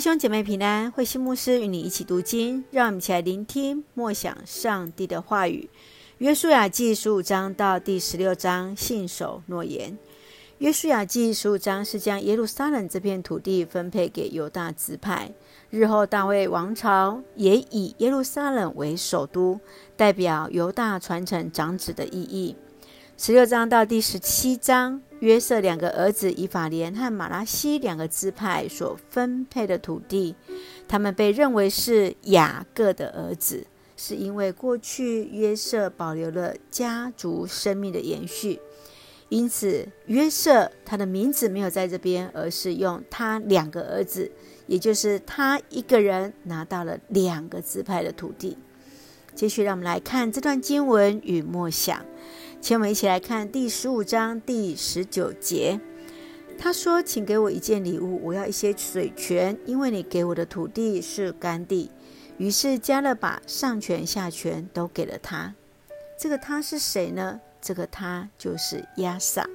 弟兄姐妹平安，慧馨牧师与你一起读经，让我们一起来聆听默想上帝的话语。约书亚记十五章到第十六章，信守诺言。约书亚记十五章是将耶路撒冷这片土地分配给犹大支派，日后大卫王朝也以耶路撒冷为首都，代表犹大传承长子的意义。十六章到第十七章，约瑟两个儿子以法莲和玛拉西两个支派所分配的土地，他们被认为是雅各的儿子，是因为过去约瑟保留了家族生命的延续，因此约瑟他的名字没有在这边，而是用他两个儿子，也就是他一个人拿到了两个支派的土地。继续，让我们来看这段经文与默想。请我们一起来看第十五章第十九节。他说：“请给我一件礼物，我要一些水泉，因为你给我的土地是干地。”于是迦勒把上泉下泉都给了他。这个他是谁呢？这个他就是押撒。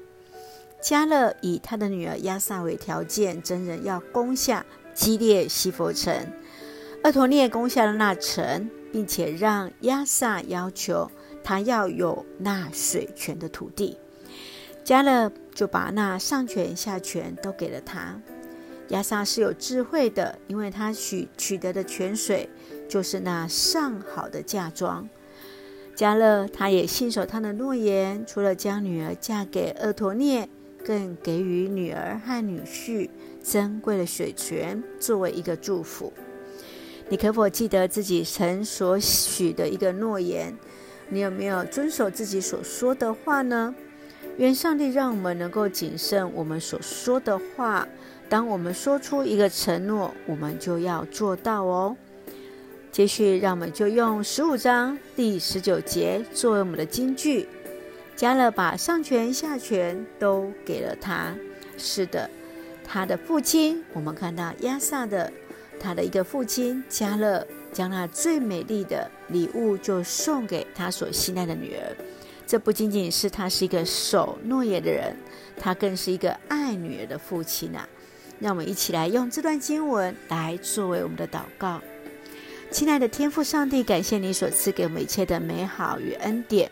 迦勒以他的女儿押撒为条件，真人要攻下基列西弗城。俄陀涅攻下了那城，并且让押撒要求。他要有那水泉的土地，加勒就把那上泉下泉都给了他。押撒是有智慧的，因为他取取得的泉水就是那上好的嫁妆。加勒他也信守他的诺言，除了将女儿嫁给厄陀涅，更给予女儿和女婿珍贵的水泉作为一个祝福。你可否记得自己曾所许的一个诺言？你有没有遵守自己所说的话呢？愿上帝让我们能够谨慎我们所说的话。当我们说出一个承诺，我们就要做到哦。接续，让我们就用十五章第十九节作为我们的金句。加勒把上泉下泉都给了他。是的，他的父亲，我们看到亚撒的，他的一个父亲加勒。将那最美丽的礼物就送给他所心爱的女儿。这不仅仅是他是一个守诺言的人，他更是一个爱女儿的父亲啊！让我们一起来用这段经文来作为我们的祷告。亲爱的天父上帝，感谢你所赐给我们一切的美好与恩典。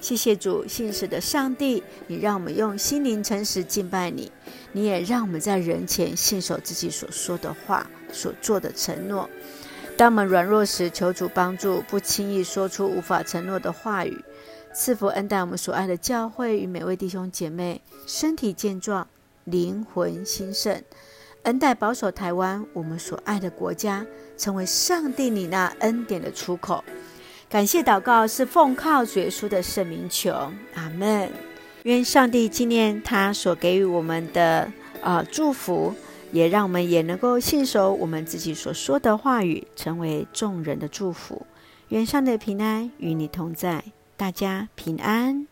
谢谢主，信实的上帝，你让我们用心灵诚实敬拜你，你也让我们在人前信守自己所说的话、所做的承诺。当我们软弱时，求主帮助，不轻易说出无法承诺的话语。赐福恩待我们所爱的教会与每位弟兄姐妹，身体健壮，灵魂兴盛。恩待保守台湾，我们所爱的国家，成为上帝你那恩典的出口。感谢祷告是奉靠主耶稣的圣名求，阿门。愿上帝纪念他所给予我们的、呃、祝福。也让我们也能够信守我们自己所说的话语，成为众人的祝福。愿上帝的平安与你同在，大家平安。